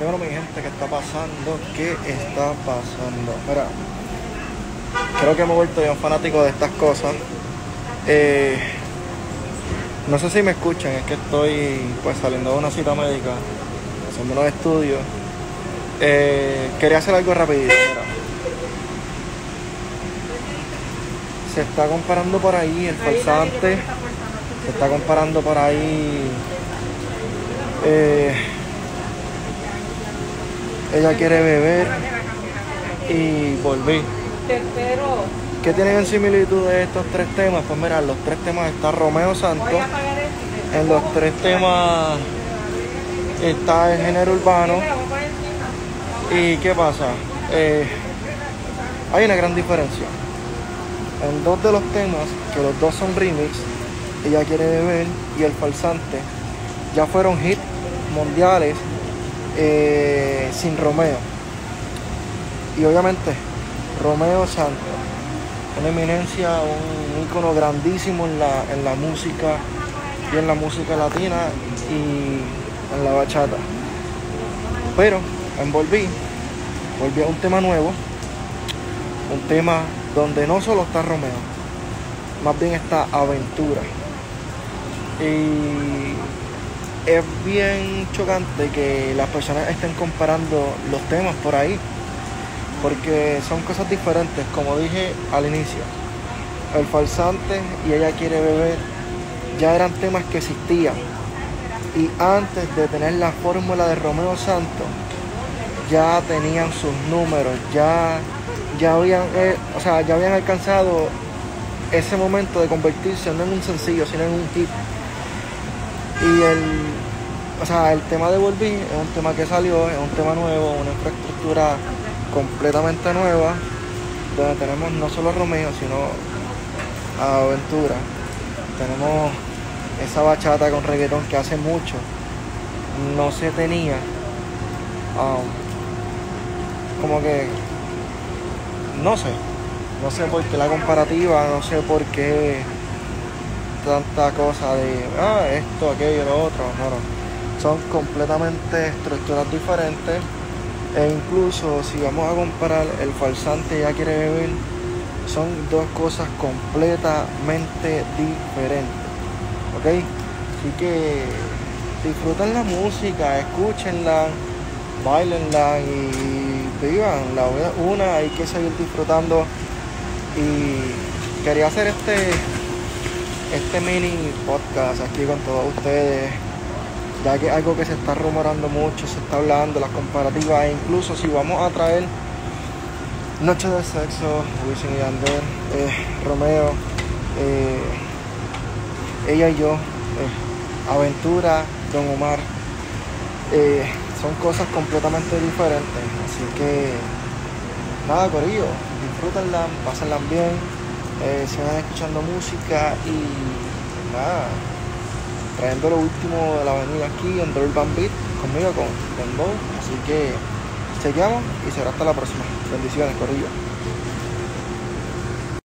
Dímelo mi gente, ¿qué está pasando? ¿Qué está pasando? Mira, creo que me he vuelto yo un fanático de estas cosas. Eh, no sé si me escuchan, es que estoy pues saliendo de una cita médica, haciendo unos estudios. Eh, quería hacer algo rapidito, mira. Se está comparando por ahí el falsante, se está comparando por ahí eh, ella quiere beber y volví. ¿Qué tienen en similitud de estos tres temas? Pues mira, en los tres temas está Romeo Santos. En los tres temas está el género urbano. ¿Y qué pasa? Eh, hay una gran diferencia. En dos de los temas, que los dos son remix, ella quiere beber y el falsante, ya fueron hits mundiales eh, sin Romeo. Y obviamente, Romeo Santos, una eminencia, un ícono grandísimo en la, en la música y en la música latina y en la bachata. Pero en Volví, volví a un tema nuevo, un tema donde no solo está Romeo, más bien está Aventura. Y es bien chocante que las personas estén comparando los temas por ahí, porque son cosas diferentes, como dije al inicio. El falsante y ella quiere beber ya eran temas que existían. Y antes de tener la fórmula de Romeo Santos, ya tenían sus números, ya, ya, habían, eh, o sea, ya habían alcanzado ese momento de convertirse no en un sencillo, sino en un hit. Y el, o sea, el tema de Volví es un tema que salió, es un tema nuevo, una infraestructura completamente nueva, donde tenemos no solo a Romeo, sino a Aventura. Tenemos esa bachata con reggaetón que hace mucho no se tenía. Um, como que, no sé, no sé por qué la comparativa, no sé por qué tanta cosa de ah, esto, aquello, lo otro. No, no. Son completamente estructuras diferentes. E incluso si vamos a comparar el falsante ya quiere beber, son dos cosas completamente diferentes. ¿Ok? Así que disfruten la música, escúchenla, bailenla y vivan. La una hay que seguir disfrutando. Y quería hacer este este mini podcast aquí con todos ustedes, ya que es algo que se está rumorando mucho, se está hablando, las comparativas, e incluso si vamos a traer Noche de Sexo, Wisin y Ander, eh, Romeo, eh, ella y yo, eh, Aventura, Don Omar, son cosas completamente diferentes, así que nada, Corillo, disfrútenla, pásenla bien eh, se van escuchando música y nada, trayendo lo último de la avenida aquí en The Urban Beat conmigo con Dembow. Así que chequeamos y será hasta la próxima. Bendiciones, Corillo.